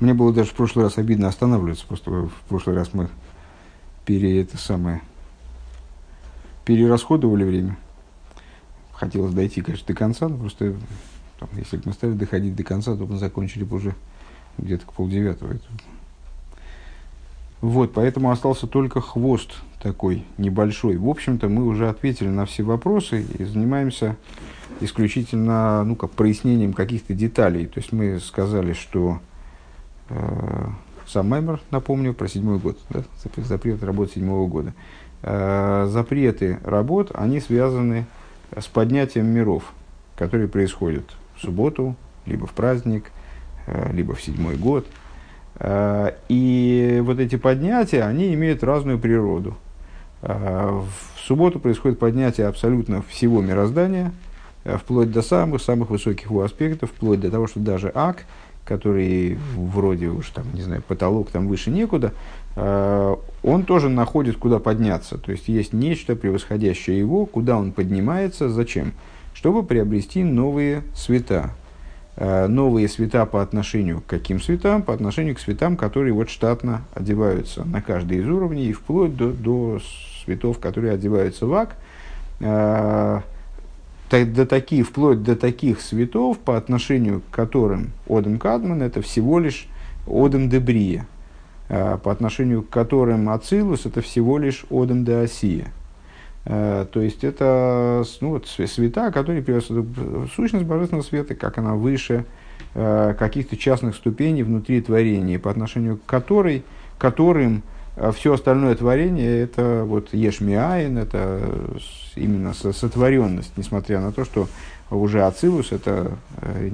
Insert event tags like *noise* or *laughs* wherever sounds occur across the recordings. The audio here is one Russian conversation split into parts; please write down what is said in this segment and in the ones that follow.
Мне было даже в прошлый раз обидно останавливаться, просто в прошлый раз мы пере, это самое, перерасходовали время. Хотелось дойти, конечно, до конца, но просто там, если бы мы стали доходить до конца, то мы закончили бы уже где-то к полдевятого. Вот, поэтому остался только хвост такой небольшой. В общем-то, мы уже ответили на все вопросы и занимаемся исключительно ну, как, прояснением каких-то деталей. То есть мы сказали, что сам Маймер, напомню, про седьмой год, да, запрет работ седьмого года. Э, запреты работ, они связаны с поднятием миров, которые происходят в субботу, либо в праздник, э, либо в седьмой год. И вот эти поднятия, они имеют разную природу. В субботу происходит поднятие абсолютно всего мироздания, вплоть до самых-самых высоких его аспектов, вплоть до того, что даже ак – который вроде уж там, не знаю, потолок там выше некуда, э, он тоже находит, куда подняться. То есть есть нечто превосходящее его, куда он поднимается, зачем? Чтобы приобрести новые света. Э, новые света по отношению к каким светам? По отношению к светам, которые вот штатно одеваются на каждый из уровней, и вплоть до, до светов, которые одеваются в ак э, до таких, вплоть до таких светов, по отношению к которым Одем Кадман это всего лишь Одем Дебрия, а, по отношению к которым Ацилус это всего лишь Одем де Осия. А, то есть это ну, вот, света, которые приветствуют сущность божественного света, как она выше а, каких-то частных ступеней внутри творения, по отношению к которой, которым все остальное творение это вот ешмиаин, это именно сотворенность, несмотря на то, что уже Ацилус это э,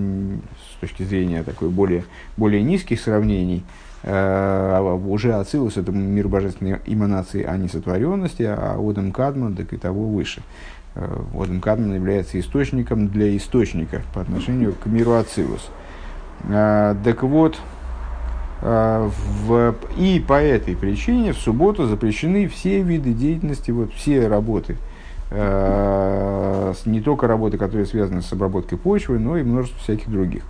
с точки зрения такой более, более низких сравнений, э, а уже Ацилус это мир божественной эманации, а не сотворенности, а Одам Кадман, так и того выше. Э, Одам Кадман является источником для источника по отношению к миру Ацилус. Так вот, а, в, и по этой причине в субботу запрещены все виды деятельности, вот все работы, э, не только работы, которые связаны с обработкой почвы, но и множество всяких других.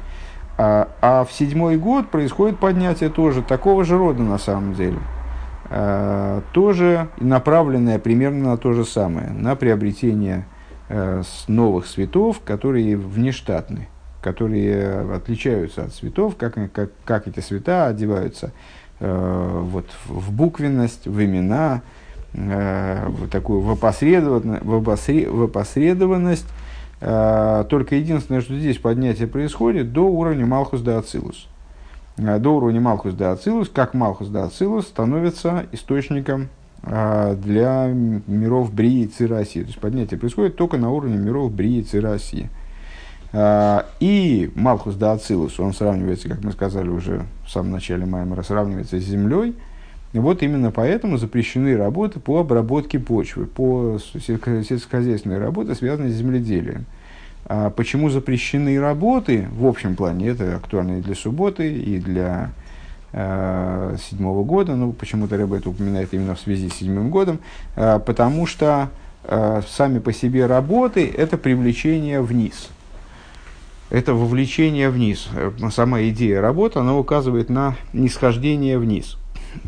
А, а в седьмой год происходит поднятие тоже такого же рода на самом деле. Э, тоже направленное примерно на то же самое, на приобретение э, новых цветов, которые внештатны которые отличаются от цветов, как, как, как эти цвета одеваются э, вот, в буквенность, в имена, э, в такую в, опосредованность. Э, только единственное, что здесь поднятие происходит до уровня Малхус да Ацилус. Э, до уровня Малхус да Ацилус, как Малхус да Ацилус становится источником э, для миров Брии и Цирасии. То есть поднятие происходит только на уровне миров Брии и Цирасии. И Малхус да Ацилус, он сравнивается, как мы сказали уже в самом начале Маймера, сравнивается с землей. Вот именно поэтому запрещены работы по обработке почвы, по сельскохозяйственной работе, связанной с земледелием. А почему запрещены работы в общем плане? Это актуально и для субботы, и для э, седьмого года. Ну, почему-то Рэбе это упоминает именно в связи с седьмым годом. Э, потому что э, сами по себе работы – это привлечение вниз – это вовлечение вниз. Э, сама идея работы, она указывает на нисхождение вниз.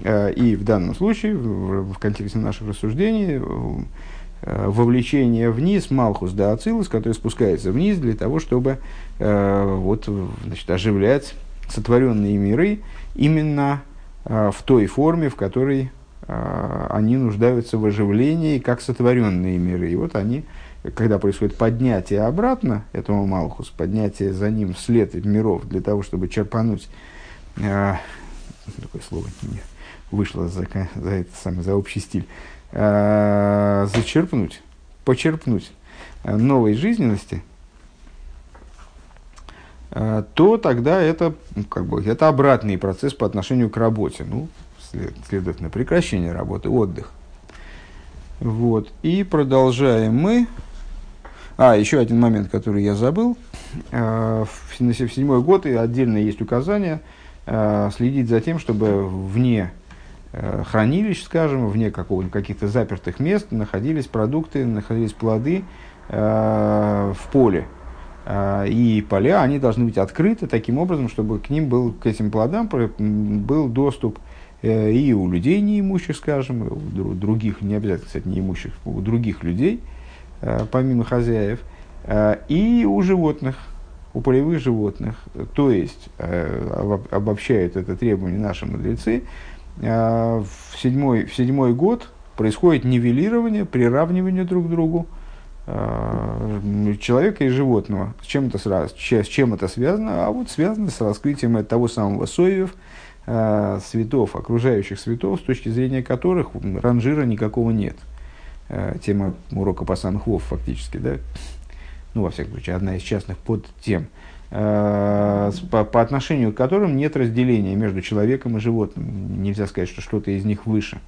Э, и в данном случае, в, контексте наших рассуждений, э, вовлечение вниз Малхус да Ацилус, который спускается вниз для того, чтобы вот, значит, оживлять сотворенные миры именно в той форме, в которой они нуждаются в оживлении, как сотворенные миры. И вот они когда происходит поднятие обратно этого Малхус, поднятие за ним вслед миров для того, чтобы черпануть, э, такое слово не вышло за, за это самое, за общий стиль, э, зачерпнуть, почерпнуть э, новой жизненности, э, то тогда это, ну, как бы, это обратный процесс по отношению к работе. Ну, след, следовательно, прекращение работы, отдых. Вот. И продолжаем мы а, еще один момент, который я забыл. Э, в седьмой год и отдельно есть указание э, следить за тем, чтобы вне э, хранилищ, скажем, вне каких-то запертых мест находились продукты, находились плоды в поле. А, и поля, они должны быть открыты таким образом, чтобы к ним был, к этим плодам был доступ э, и у людей неимущих, скажем, и у других, не обязательно, кстати, неимущих, у других людей, помимо хозяев, э, и у животных, у полевых животных. То есть, обобщают это требование наши мудрецы, в седьмой, в седьмой год происходит нивелирование, приравнивание друг к другу э, человека и животного. С чем, это, с чем это связано? А вот связано с раскрытием того самого соевев, э, цветов, окружающих цветов, с точки зрения которых ранжира никакого нет. Э, тема урока по самых вов фактически, да? Ну, во всяком случае, одна из частных подтем. По, по отношению к которым нет разделения между человеком и животным. Нельзя сказать, что что-то из них выше.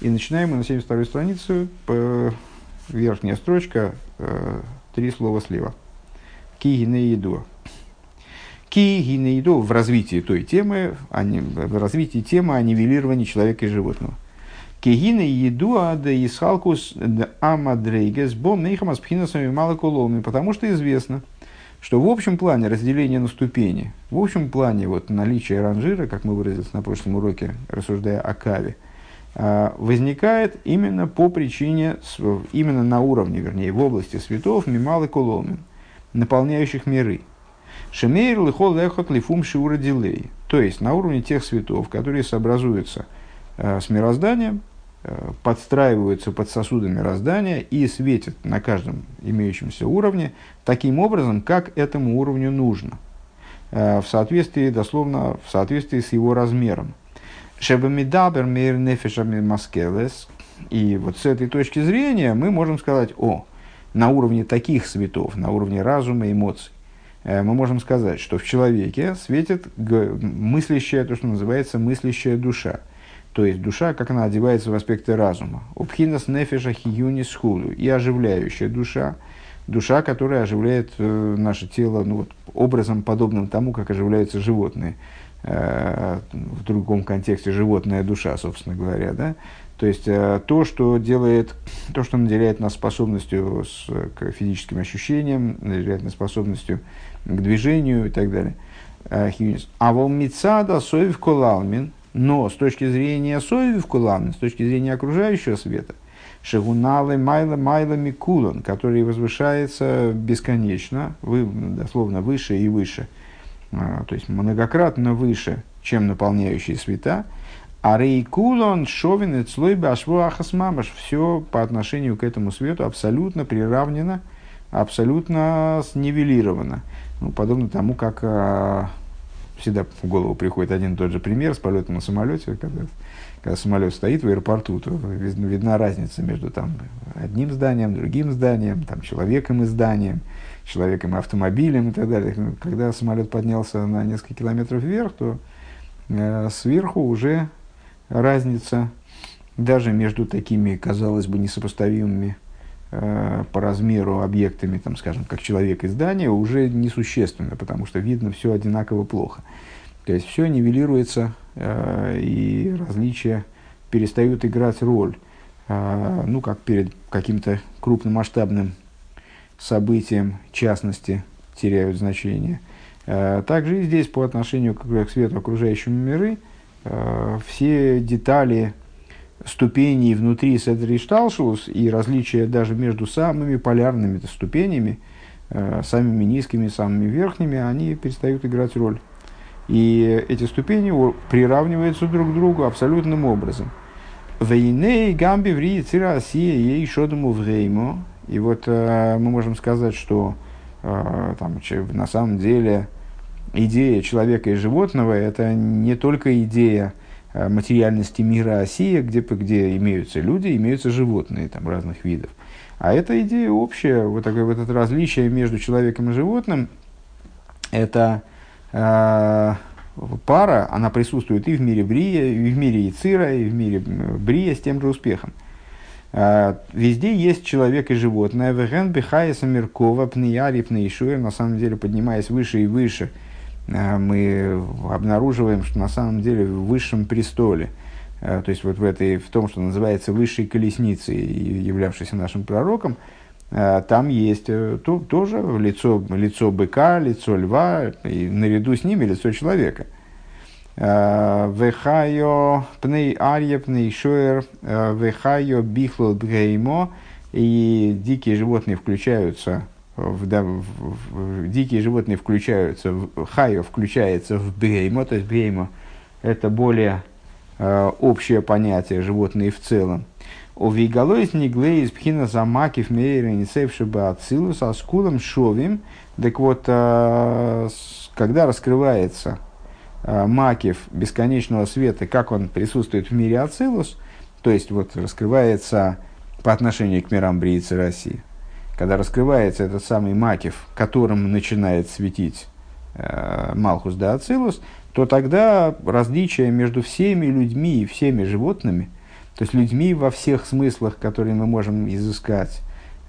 И начинаем мы на 72 страницу, верхняя строчка, э, три слова слева. Кигинеиду. Кигинеиду в развитии той темы, а не, в развитии темы о нивелировании человека и животного. Кигина еду ада исхалкус амадрейгес бом нейхамас пхинасами малоколоми, потому что известно, что в общем плане разделение на ступени, в общем плане вот наличие ранжира, как мы выразились на прошлом уроке, рассуждая о каве, а, возникает именно по причине, именно на уровне, вернее, в области светов мимал и коломен, наполняющих миры. Шемейр лихол лехот лифум шиура дилей. То есть на уровне тех светов, которые сообразуются э, с мирозданием, подстраиваются под сосуды мироздания и светят на каждом имеющемся уровне таким образом, как этому уровню нужно. Э, в соответствии, дословно, в соответствии с его размером. Шебамидабер мейр нефешами маскелес. И вот с этой точки зрения мы можем сказать, о, на уровне таких светов, на уровне разума, эмоций, э, мы можем сказать, что в человеке светит мыслящая, то, что называется мыслящая душа. То есть душа, как она одевается в аспекты разума. Упхинас нефеша хиюнис худу. И оживляющая душа. Душа, которая оживляет э, наше тело ну, вот, образом, подобным тому, как оживляются животные. Э, в другом контексте животная душа, собственно говоря, да, то есть э, то, что делает, то, что наделяет нас способностью с, к физическим ощущениям, наделяет нас способностью к движению и так далее. Э, а волмицада соев колалмин, но с точки зрения соев колалмин, с точки зрения окружающего света, шагуналы майла майла микулон, который возвышается бесконечно, вы, дословно выше и выше – а, то есть многократно выше, чем наполняющие света, а рейкулон шовин и цлой башву ахасмамаш. Все по отношению к этому свету абсолютно приравнено, абсолютно снивелировано. Ну, подобно тому, как а, всегда в голову приходит один и тот же пример с полетом на самолете, когда, когда самолет стоит в аэропорту, то видна разница между там, одним зданием, другим зданием, там, человеком и зданием человеком и автомобилем и так далее. Когда самолет поднялся на несколько километров вверх, то э, сверху уже разница даже между такими, казалось бы, несопоставимыми по размеру объектами, там, скажем, как человек и здание, уже несущественно, потому что видно все одинаково плохо. То есть все нивелируется, э, и различия перестают играть роль, э, ну, как перед каким-то крупномасштабным событиям частности теряют значение. Э, также и здесь по отношению к свету окружающему миры э, все детали ступеней внутри Седришталшус и различия даже между самыми полярными ступенями, э, самыми низкими, самыми верхними, они перестают играть роль. И эти ступени приравниваются друг к другу абсолютным образом. Вейней гамби ври цира осия ей шодому вреймо и вот э, мы можем сказать, что э, там, на самом деле идея человека и животного – это не только идея материальности мира Осия, где, где имеются люди, имеются животные там, разных видов. А это идея общая, вот такое вот это различие между человеком и животным, это э, пара, она присутствует и в мире Брия, и в мире Ицира, и в мире Брия с тем же успехом. А, везде есть человек и животное. Веген бихаяса Меркова, пнияри пнейшуя, на самом деле, поднимаясь выше и выше, мы обнаруживаем, что на самом деле в высшем престоле, а, то есть вот в, этой, в том, что называется высшей колесницей, являвшейся нашим пророком, там есть то, тоже лицо, лицо быка, лицо льва, и наряду с ними лицо человека. Вехайо пней арье пней шуэр, вехайо бихло бгеймо, и дикие животные включаются в, да, в, в, дикие животные включаются, в, хайо включается в бгеймо, то есть бгеймо это более э, общее понятие животные в целом. У вигалоис ниглеис пхина замакив мейра несевшиба ацилус аскулом шовим. Так вот, э, когда раскрывается э, макив бесконечного света, как он присутствует в мире ацилус, то есть вот раскрывается по отношению к мирам Бриицы России, когда раскрывается этот самый макив, которым начинает светить э, Малхус да Ацилус, то тогда различие между всеми людьми и всеми животными, то есть людьми во всех смыслах, которые мы можем изыскать,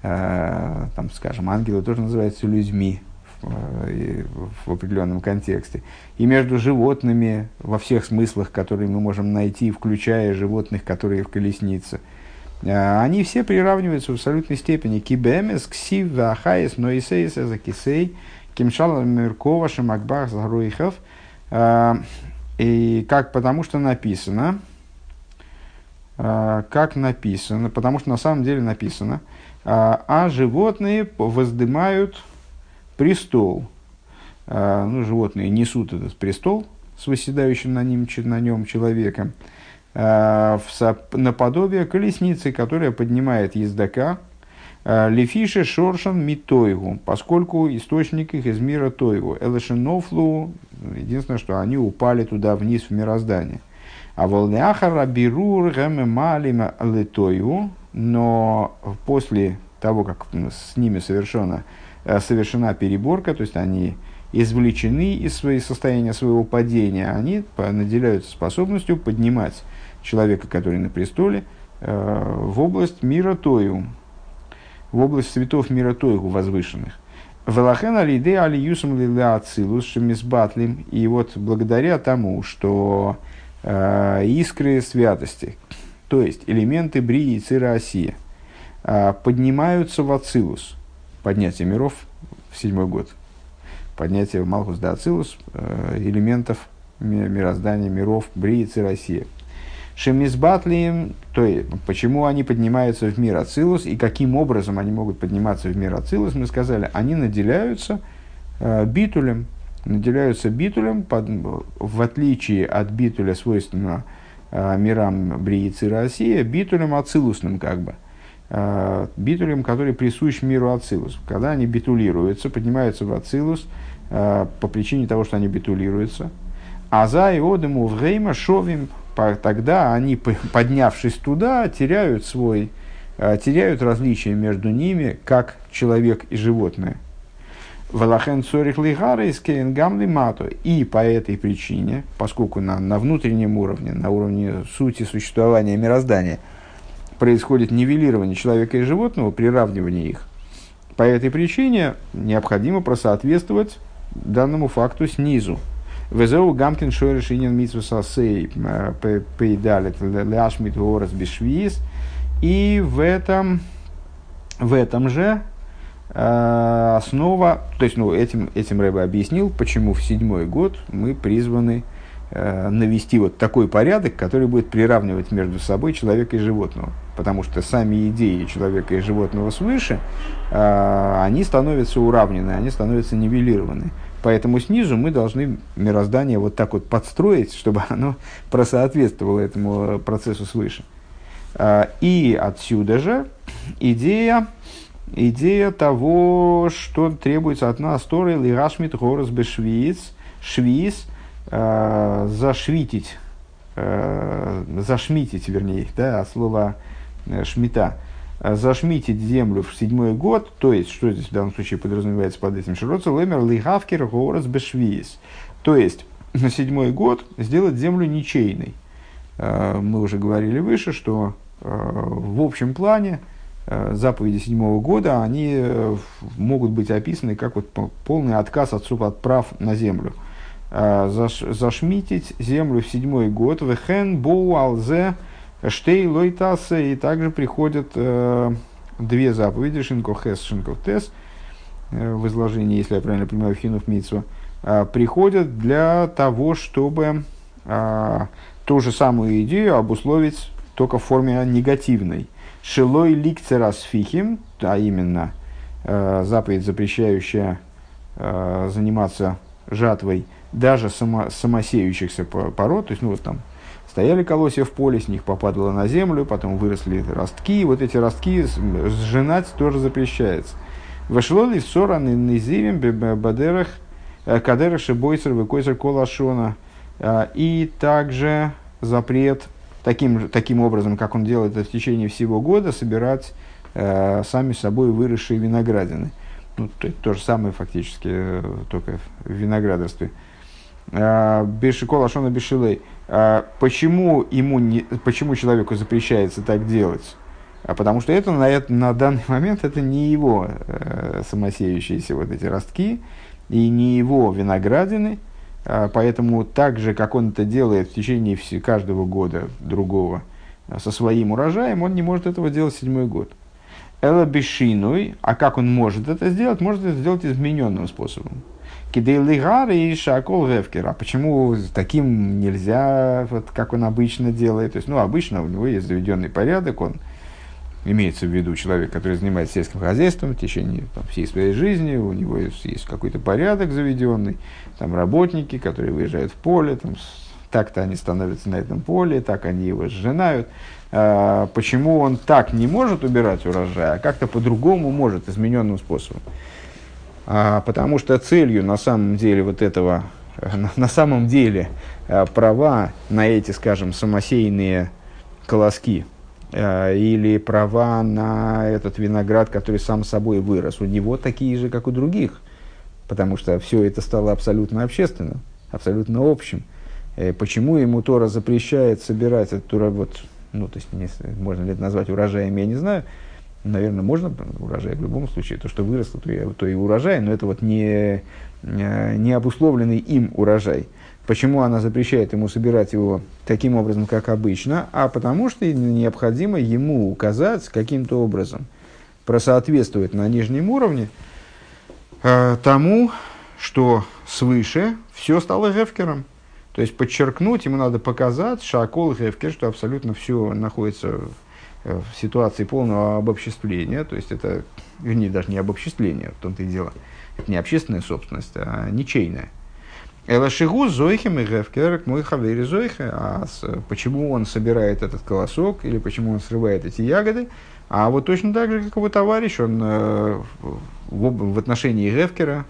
э, там, скажем, ангелы тоже называются людьми э, в определенном контексте, и между животными во всех смыслах, которые мы можем найти, включая животных, которые в колеснице, они все приравниваются в абсолютной степени. Кибемес, ксив, вахаес, ноисейс, эзакисей, кимшал, меркова, шамакбах, загруихов – а, и как, потому что написано, а, как написано, потому что на самом деле написано, а, а животные воздымают престол. Ну, животные несут этот престол с выседающим на, ним, на нем человеком, наподобие колесницы, которая поднимает ездока, Лефише шоршан митойгу, поскольку источник их из мира тойгу. Элешенофлу, единственное, что они упали туда вниз в мироздание. А волнеахара бирур гэмэмалима летойгу, но после того, как с ними совершена, э, совершена переборка, то есть они извлечены из своего состояния своего падения, они наделяются способностью поднимать человека, который на престоле, э, в область мира Тою, в область цветов мира Тойгу возвышенных. Велахен алиде алиюсом лиля ацилус шемисбатлим. И вот благодаря тому, что э, искры святости, то есть элементы брии и цира осия, э, поднимаются в ацилус, поднятие миров в седьмой год, поднятие в Малхус да ацилус, элементов мироздания миров брии и цира. Шемизбатлием, то есть, почему они поднимаются в мир Ацилус и каким образом они могут подниматься в мир Ацилус, мы сказали, они наделяются э, битулем, наделяются битулем, под, в отличие от битуля, свойственного э, мирам Бриицы России, битулем ацилусным как бы. Э, битулем, который присущ миру Ацилус. Когда они битулируются, поднимаются в Ацилус по причине того, что они битулируются. А за и одему время шовим тогда они, поднявшись туда, теряют свой, э, теряют различия между ними, как человек и животное. Валахен цорих лихара из гамли мато. И по этой причине, поскольку на, на внутреннем уровне, на уровне сути существования мироздания, происходит нивелирование человека и животного, приравнивание их, по этой причине необходимо просоответствовать данному факту снизу. Везеу Гамкин Шойриш Инин Митсвус Асей Пейдалит Ляшмит Горас Бишвиис. И в этом, в этом же э, основа, то есть ну, этим, этим Рэбе объяснил, почему в седьмой год мы призваны э, навести вот такой порядок, который будет приравнивать между собой человека и животного. Потому что сами идеи человека и животного свыше, э, они становятся уравнены, они становятся нивелированы. Поэтому снизу мы должны мироздание вот так вот подстроить, чтобы *laughs* оно просоответствовало этому процессу свыше. А, и отсюда же идея, идея того, что требуется от нас, Торы Лирашмит Горос Бешвиц, Швиц, а, зашвитить, а, зашмитить, вернее, да, от слова э, шмита, Э, зашмитить землю в седьмой год, то есть, что здесь в данном случае подразумевается под этим, широца лемер лихавкер горос бешвиес, то есть, *clears throat* на седьмой год сделать землю ничейной. Э, мы уже говорили выше, что э, в общем плане заповеди седьмого года, они могут быть описаны как вот полный отказ от, от прав на землю. Зашмитить землю в седьмой год, вехен боу алзе Штей лойтасы, и также приходят э, две заповеди, Шинков Хес, Шинков Тес, в изложении, если я правильно понимаю, Хинув Митсу, приходят для того, чтобы ту же самую идею обусловить только в форме негативной. Шилой ликцерас фихим, а именно заповедь, запрещающая заниматься жатвой даже само, самосеющихся пород, то есть, ну, вот там стояли колосья в поле, с них попадало на землю, потом выросли ростки, и вот эти ростки сжинать тоже запрещается. Вошло в сораны низивим бадерах э, кадерах шибойцер выкойцер колашона. А, и также запрет таким, таким образом, как он делает это в течение всего года, собирать э, сами собой выросшие виноградины. Ну, то, то же самое фактически, э, только в виноградарстве. А, Бешикол Ашона Бешилей. А, почему, ему не, почему человеку запрещается так делать? А потому что это на, это, на данный *laughs* момент это не его э, самосеющиеся вот эти ростки и не его виноградины. Э, поэтому так же, как он это делает в течение все, каждого года другого э, со своим урожаем, он не может этого делать седьмой год. Эла бешиной, а как он может это сделать? Может это сделать измененным способом. Кидейлигар и шакол гевкер. А почему таким нельзя, вот, как он обычно делает? То есть, ну, обычно у него есть заведенный порядок, он имеется в виду человек, который занимается сельским хозяйством в течение там, всей своей жизни, у него есть, есть какой-то порядок заведенный, там работники, которые выезжают в поле, там, так-то они становятся на этом поле, так они его сжинают. А, почему он так не может убирать урожай, а как-то по-другому может, измененным способом? А, потому что целью на самом деле вот этого, на, на самом деле а, права на эти, скажем, самосеянные колоски а, или права на этот виноград, который сам собой вырос, у него такие же, как у других, потому что все это стало абсолютно общественным, абсолютно общим. Э, почему ему Тора запрещает собирать этот вот, ну, то есть, не, можно ли это назвать урожаем, я не знаю, наверное, можно урожай в любом случае. То, что выросло, то и, то и урожай, но это вот не, э, не обусловленный им урожай. Почему она запрещает ему собирать его таким образом, как обычно? А потому что необходимо ему указать каким-то образом, просоответствовать на нижнем уровне э, тому, что свыше все стало гефкером. То есть подчеркнуть, ему надо показать шакол гефкер, что абсолютно все находится в ситуации полного обобществления, то есть это, вернее, даже не обобществление, в том-то и дело, это не общественная собственность, а ничейная. Элашигу зойхем и гефкер мой хавери зойхе. А почему он собирает этот колосок или почему он срывает эти ягоды? А вот точно так же, как его товарищ, он э, в, отношении гефкера,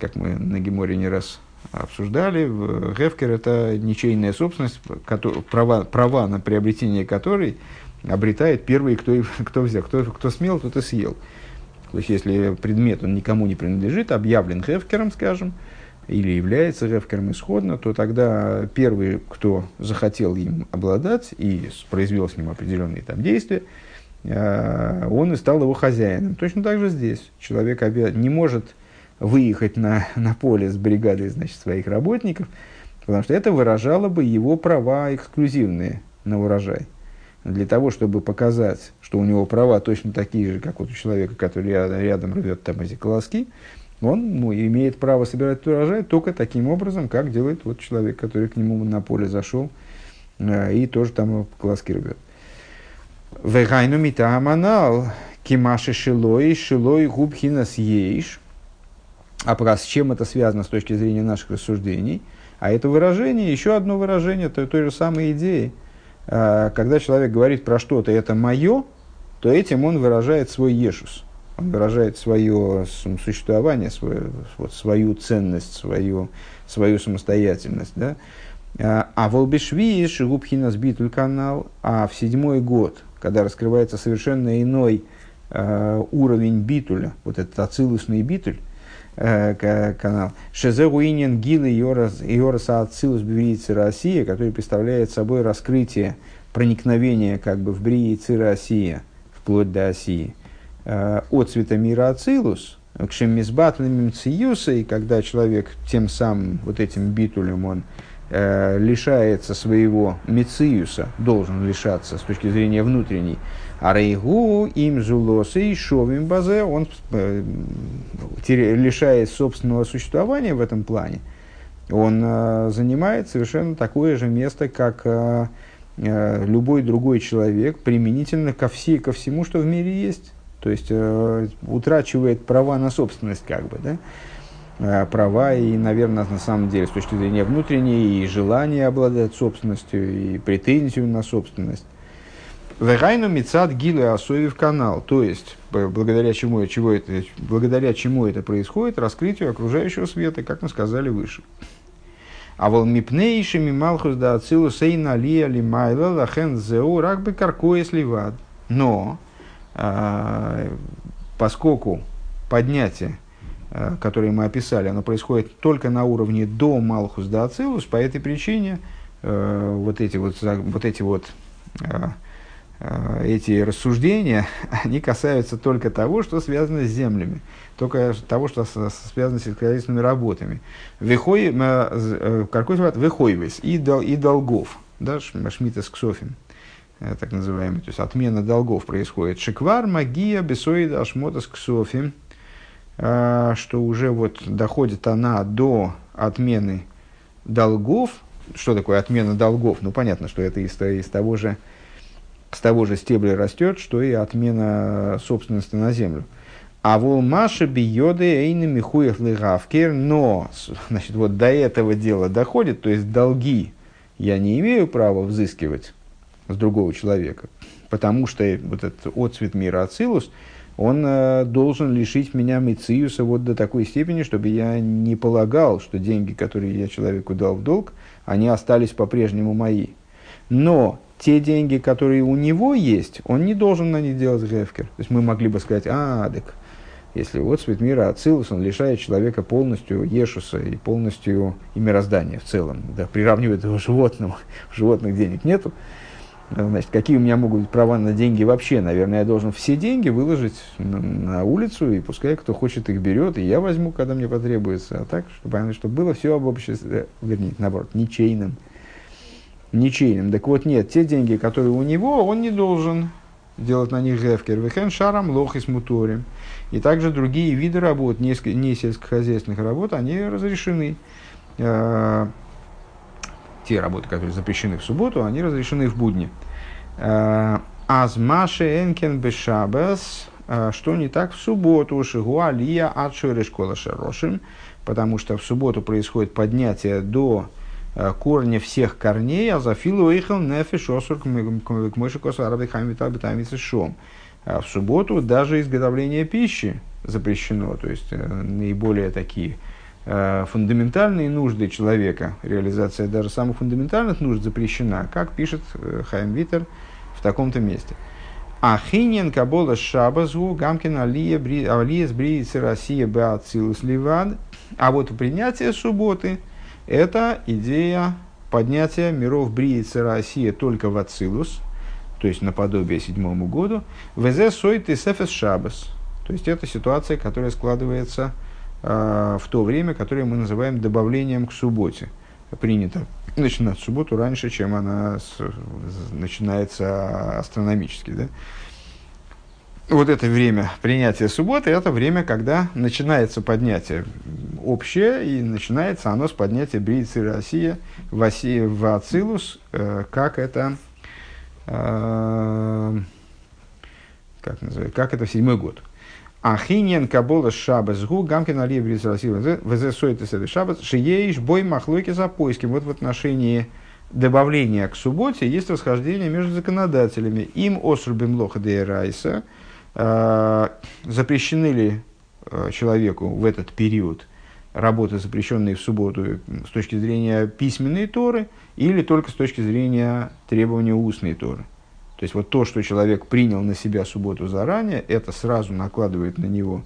как мы на Геморе не раз обсуждали, гефкер это ничейная собственность, права, права на приобретение которой обретает первый, кто, *laughs* кто взял, кто, кто смел, тот и съел. То есть, если предмет, он никому не принадлежит, объявлен хефкером, скажем, или является хефкером исходно, то тогда первый, кто захотел им обладать и произвел с ним определенные там действия, э, он и стал его хозяином. Точно так же здесь. Человек не может выехать на, *laughs* на поле с бригадой значит, своих работников, потому что это выражало бы его права эксклюзивные на урожай для того, чтобы показать, что у него права точно такие же, как вот у человека, который рядом рвет там эти колоски, он ну, имеет право собирать урожай только таким образом, как делает вот человек, который к нему на поле зашел э, и тоже там колоски рвет. Вегайну митаманал кимаши шилой шилой губхинас ейш. А с чем это связано с точки зрения наших рассуждений? А это выражение, еще одно выражение той, той же самой идеи – когда человек говорит про что-то «это мое», то этим он выражает свой ешус. Он выражает свое существование, свою, вот, свою ценность, свою, свою самостоятельность. Да? А, а в Албишви Шигубхина сбитуль канал, а в седьмой год, когда раскрывается совершенно иной э, уровень битуля, вот этот ацилусный битуль, э, канал. Шезеруинен Гилы Йораса Ацилус Бивриицы Россия, который представляет собой раскрытие проникновения как бы в Бриицы Россия, вплоть до Осии, э, от цвета мира Ацилус, к Шемизбатлем Циюса, и когда человек тем самым вот этим битулем он э, лишается своего мециуса, должен лишаться с точки зрения внутренней, а рейгу им зулосы и шовим базе, он э, лишает собственного существования в этом плане, он э, занимает совершенно такое же место, как э, любой другой человек, применительно ко, всей, ко всему, что в мире есть. То есть утрачивает права на собственность, как бы, да? Права и, наверное, на самом деле, с точки зрения внутренней, и желание обладать собственностью, и претензию на собственность. Вегайну мецад гилы асови в канал. То есть, благодаря чему, чего это, благодаря чему это происходит, раскрытию окружающего света, как мы сказали выше. А вол мипнейшими малхус да ацилу сейна лия лимайла лахен зеу ракбы каркоя сливад. Но, а, поскольку поднятие Э, которые мы описали, оно происходит только на уровне до Малхус до Ацилус, по этой причине э, вот эти вот, вот эти вот э, эти рассуждения, *laughs* они касаются только того, что связано с землями, только того, что связано с сельскохозяйственными работами. Вихой, какой выхойвес и, дол, и долгов, да, шмитес ксофим, так называемый, то есть отмена долгов происходит. Шиквар, магия, бесоида, ашмотас ксофим – а, что уже вот доходит она до отмены долгов. Что такое отмена долгов? Ну, понятно, что это из, из того же, с того же стебля растет, что и отмена собственности на землю. А волмаша биоды эйны михуев лыгавкер, но, значит, вот до этого дела доходит, то есть долги я не имею права взыскивать с другого человека, потому что вот этот отцвет мира Ацилус – он э, должен лишить меня мициуса вот до такой степени, чтобы я не полагал, что деньги, которые я человеку дал в долг, они остались по-прежнему мои. Но те деньги, которые у него есть, он не должен на них делать гефкер. То есть мы могли бы сказать, а, так, если вот свет мира Ацилус, он лишает человека полностью Ешуса и полностью и мироздания в целом, да, приравнивает его к животному, *laughs* животных денег нету, Значит, какие у меня могут быть права на деньги вообще? Наверное, я должен все деньги выложить на, на улицу, и пускай кто хочет их берет, и я возьму, когда мне потребуется. А так, чтобы, чтобы было все об обществе, вернее, наоборот, ничейным. Ничейным. Так вот, нет, те деньги, которые у него, он не должен делать на них гефкер. Вехен шарам лох и смуторим. И также другие виды работ, не, не сельскохозяйственных работ, они разрешены. А, те работы, которые запрещены в субботу, они разрешены в будни. Э, Азмаши энкен бешабас, э, что не так в субботу, шигуалия от шарошим, потому что в субботу происходит поднятие до э, корня всех корней, а за филу ихал нефиш осур к мыши косарабы шом. В субботу даже изготовление пищи запрещено, то есть наиболее такие Э, фундаментальные нужды человека, реализация даже самых фундаментальных нужд запрещена, как пишет э, Хайм Витер в таком-то месте. Ахинен кабола шабазу гамкин алия с бриицы Россия беацилус ливад. А вот принятие субботы – это идея поднятия миров бриицы Россия только в Ацилус, то есть наподобие седьмому году. Везе сойт и сефес шабас. То есть это ситуация, которая складывается – Э, в то время, которое мы называем добавлением к субботе. Принято начинать субботу раньше, чем она с, начинается астрономически. Да? Вот это время принятия субботы, это время, когда начинается поднятие общее, и начинается оно с поднятия Бриицы Россия в, Оси, в Ацилус, э, как это, э, как, называется, как это в седьмой год. Ахиньян кабола шабас гу гамкин алия везе сойтес это шабас шиеиш бой махлойки за поиски. Вот в отношении добавления к субботе есть расхождение между законодателями. Им осрубим лоха де райса запрещены ли э, человеку в этот период работы, запрещенные в субботу с точки зрения письменной торы или только с точки зрения требования устной торы. То есть вот то, что человек принял на себя субботу заранее, это сразу накладывает на него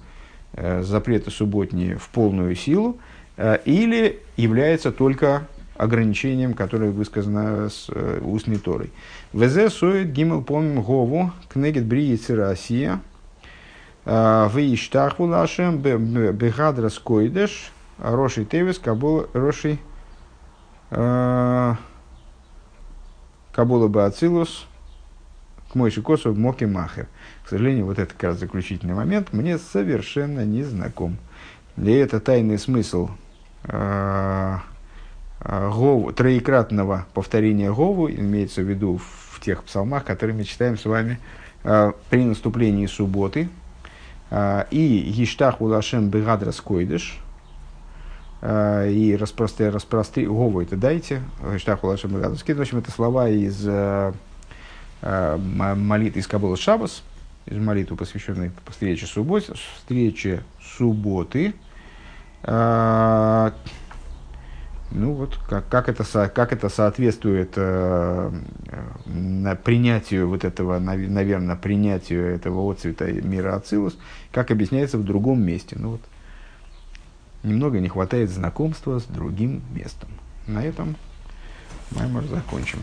э, запреты субботние в полную силу, э, или является только ограничением, которое высказано с э, устной торой. ВЗ соет гимел помим гову кнегет бриицы Россия э, в иштахву лашем бегадрас койдеш роши тевес кабул роши Кабула Баацилус к Мойши Косу Моки Махер. К сожалению, вот это как раз заключительный момент мне совершенно не знаком. И это тайный смысл Гову, троекратного повторения Гову, имеется в виду в тех псалмах, которые мы читаем с вами при наступлении субботы, и Ештах Улашем Бегадрас Койдыш, и распростри, распростри, Гову это дайте, Ештах Улашем Бегадрас Койдыш, в общем, это слова из молитвы из Кабула Шабас, из молитвы, посвященной встрече субботы, встрече субботы, ну вот, как, как, это, как это соответствует э, принятию вот этого, наверное, принятию этого отцвета мира Ацилус, как объясняется в другом месте. Ну вот, немного не хватает знакомства с другим местом. На этом мы закончим.